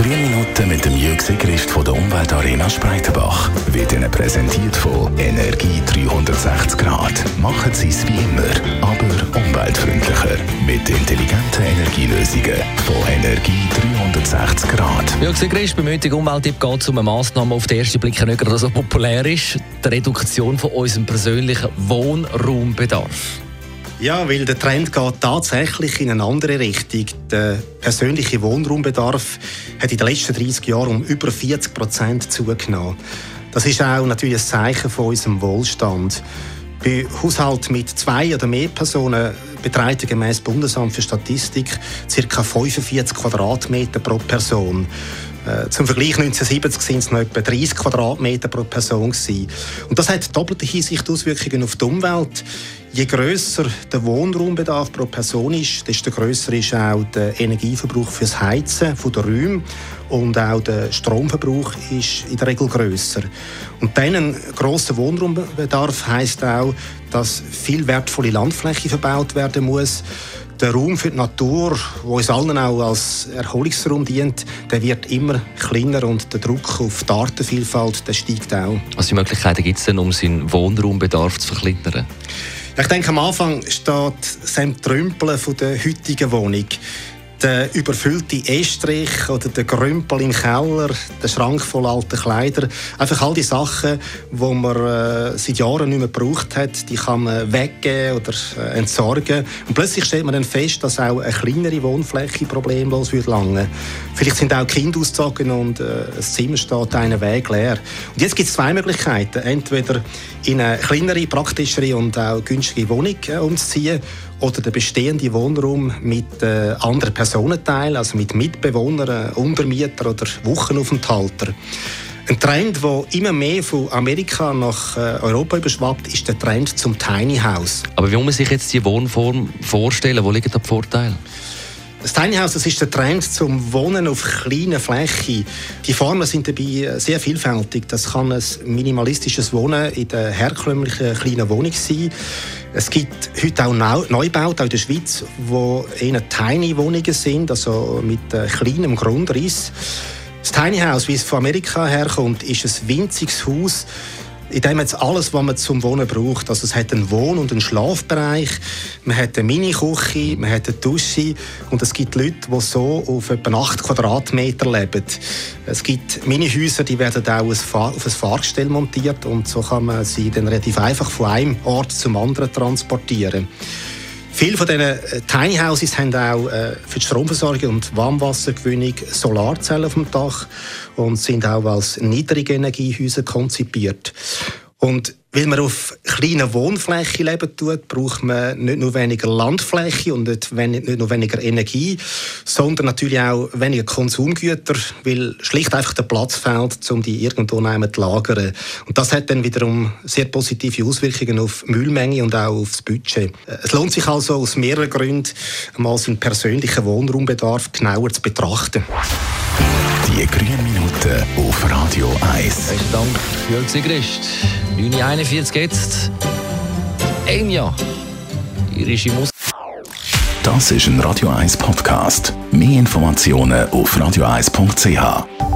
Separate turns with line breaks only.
Die grünen Minuten mit dem Jürg Sigrist von der Umweltarena Spreitenbach wird Ihnen präsentiert von Energie 360 Grad. Machen Sie es wie immer, aber umweltfreundlicher. Mit intelligenten Energielösungen von Energie 360 Grad.
Jürg Sigrist, beim heutigen Umwelttipp geht es um eine Massnahme, auf den ersten Blick nicht gerade so populär ist. Die Reduktion von unserem persönlichen Wohnraumbedarf.
Ja, weil der Trend geht tatsächlich in eine andere Richtung. Der persönliche Wohnraumbedarf hat in den letzten 30 Jahren um über 40 Prozent zugenommen. Das ist auch natürlich ein Zeichen von unserem Wohlstand. Bei Haushalten mit zwei oder mehr Personen beträgt gemäß Bundesamt für Statistik ca. 45 Quadratmeter pro Person. Äh, zum Vergleich 1970 sind es noch etwa 30 Quadratmeter pro Person. Und das hat doppelte Hinsicht Auswirkungen auf die Umwelt. Je grösser der Wohnraumbedarf pro Person ist, desto grösser ist auch der Energieverbrauch fürs Heizen der Räume und auch der Stromverbrauch ist in der Regel grösser. Und dann ein grosser Wohnraumbedarf heißt auch, dass viel wertvolle Landfläche verbaut werden muss der Raum für die Natur, der uns allen auch als Erholungsraum dient, der wird immer kleiner und der Druck auf die Artenvielfalt der steigt auch.
Was also Möglichkeiten gibt es denn, um seinen Wohnraumbedarf zu verkleinern?
Ich denke, am Anfang steht Sam Trümpeln von der heutigen Wohnung der überfüllte Estrich oder der Grümpel im Keller, der Schrank voll alter Kleider. Einfach all die Sachen, die man äh, seit Jahren nicht mehr gebraucht hat, die kann man weggeben oder äh, entsorgen. Und plötzlich stellt man dann fest, dass auch eine kleinere Wohnfläche problemlos wird lange. Vielleicht sind auch Kinder ausgezogen und äh, das Zimmer steht einen Weg leer. Und jetzt gibt es zwei Möglichkeiten. Entweder in eine kleinere, praktischere und auch günstige Wohnung umzuziehen oder den bestehenden Wohnraum mit äh, anderen Personenteilen, also mit Mitbewohnern, Untermietern oder Wochenaufenthaltern. Ein Trend, der immer mehr von Amerika nach äh, Europa überschwappt, ist der Trend zum Tiny House.
Aber wie muss man sich jetzt die Wohnform vorstellen? Wo liegt der Vorteil?
Das Tiny House das ist der Trend zum Wohnen auf kleiner Fläche. Die Formen sind dabei sehr vielfältig. Das kann ein minimalistisches Wohnen in der herkömmlichen kleinen Wohnung sein. Es gibt heute auch Neubauten in der Schweiz, wo eher tiny Wohnungen sind, also mit kleinem Grundriss. Das Tiny House, wie es von Amerika herkommt, ist ein winziges Haus in dem jetzt alles, was man zum Wohnen braucht. Also es hat einen Wohn- und einen Schlafbereich, man hat eine Mini-Küche, man hat eine Dusche und es gibt Leute, die so auf etwa 8 Quadratmeter leben. Es gibt Mini-Häuser, die werden auch auf ein Fahrgestell montiert und so kann man sie dann relativ einfach von einem Ort zum anderen transportieren. Viele von diesen äh, Tiny Houses haben auch äh, für die Stromversorgung und Warmwassergewinnung Solarzellen auf dem Dach und sind auch als Niedrigenergiehäuser konzipiert. Und weil man auf kleinen Wohnflächen leben tut, braucht man nicht nur weniger Landfläche und nicht, nicht nur weniger Energie, sondern natürlich auch weniger Konsumgüter, weil schlicht einfach der Platz fehlt, um die irgendwo zu lagern. Und das hat dann wiederum sehr positive Auswirkungen auf Müllmenge und auch aufs Budget. Es lohnt sich also aus mehreren Gründen, mal seinen persönlichen Wohnraumbedarf genauer zu betrachten.
Die grünen Minuten auf Radio 1.
Besten Dank, Jörg Sigrist. 9.41 jetzt. Enya. Irische Musik.
Das ist ein Radio 1 Podcast. Mehr Informationen auf radio1.ch.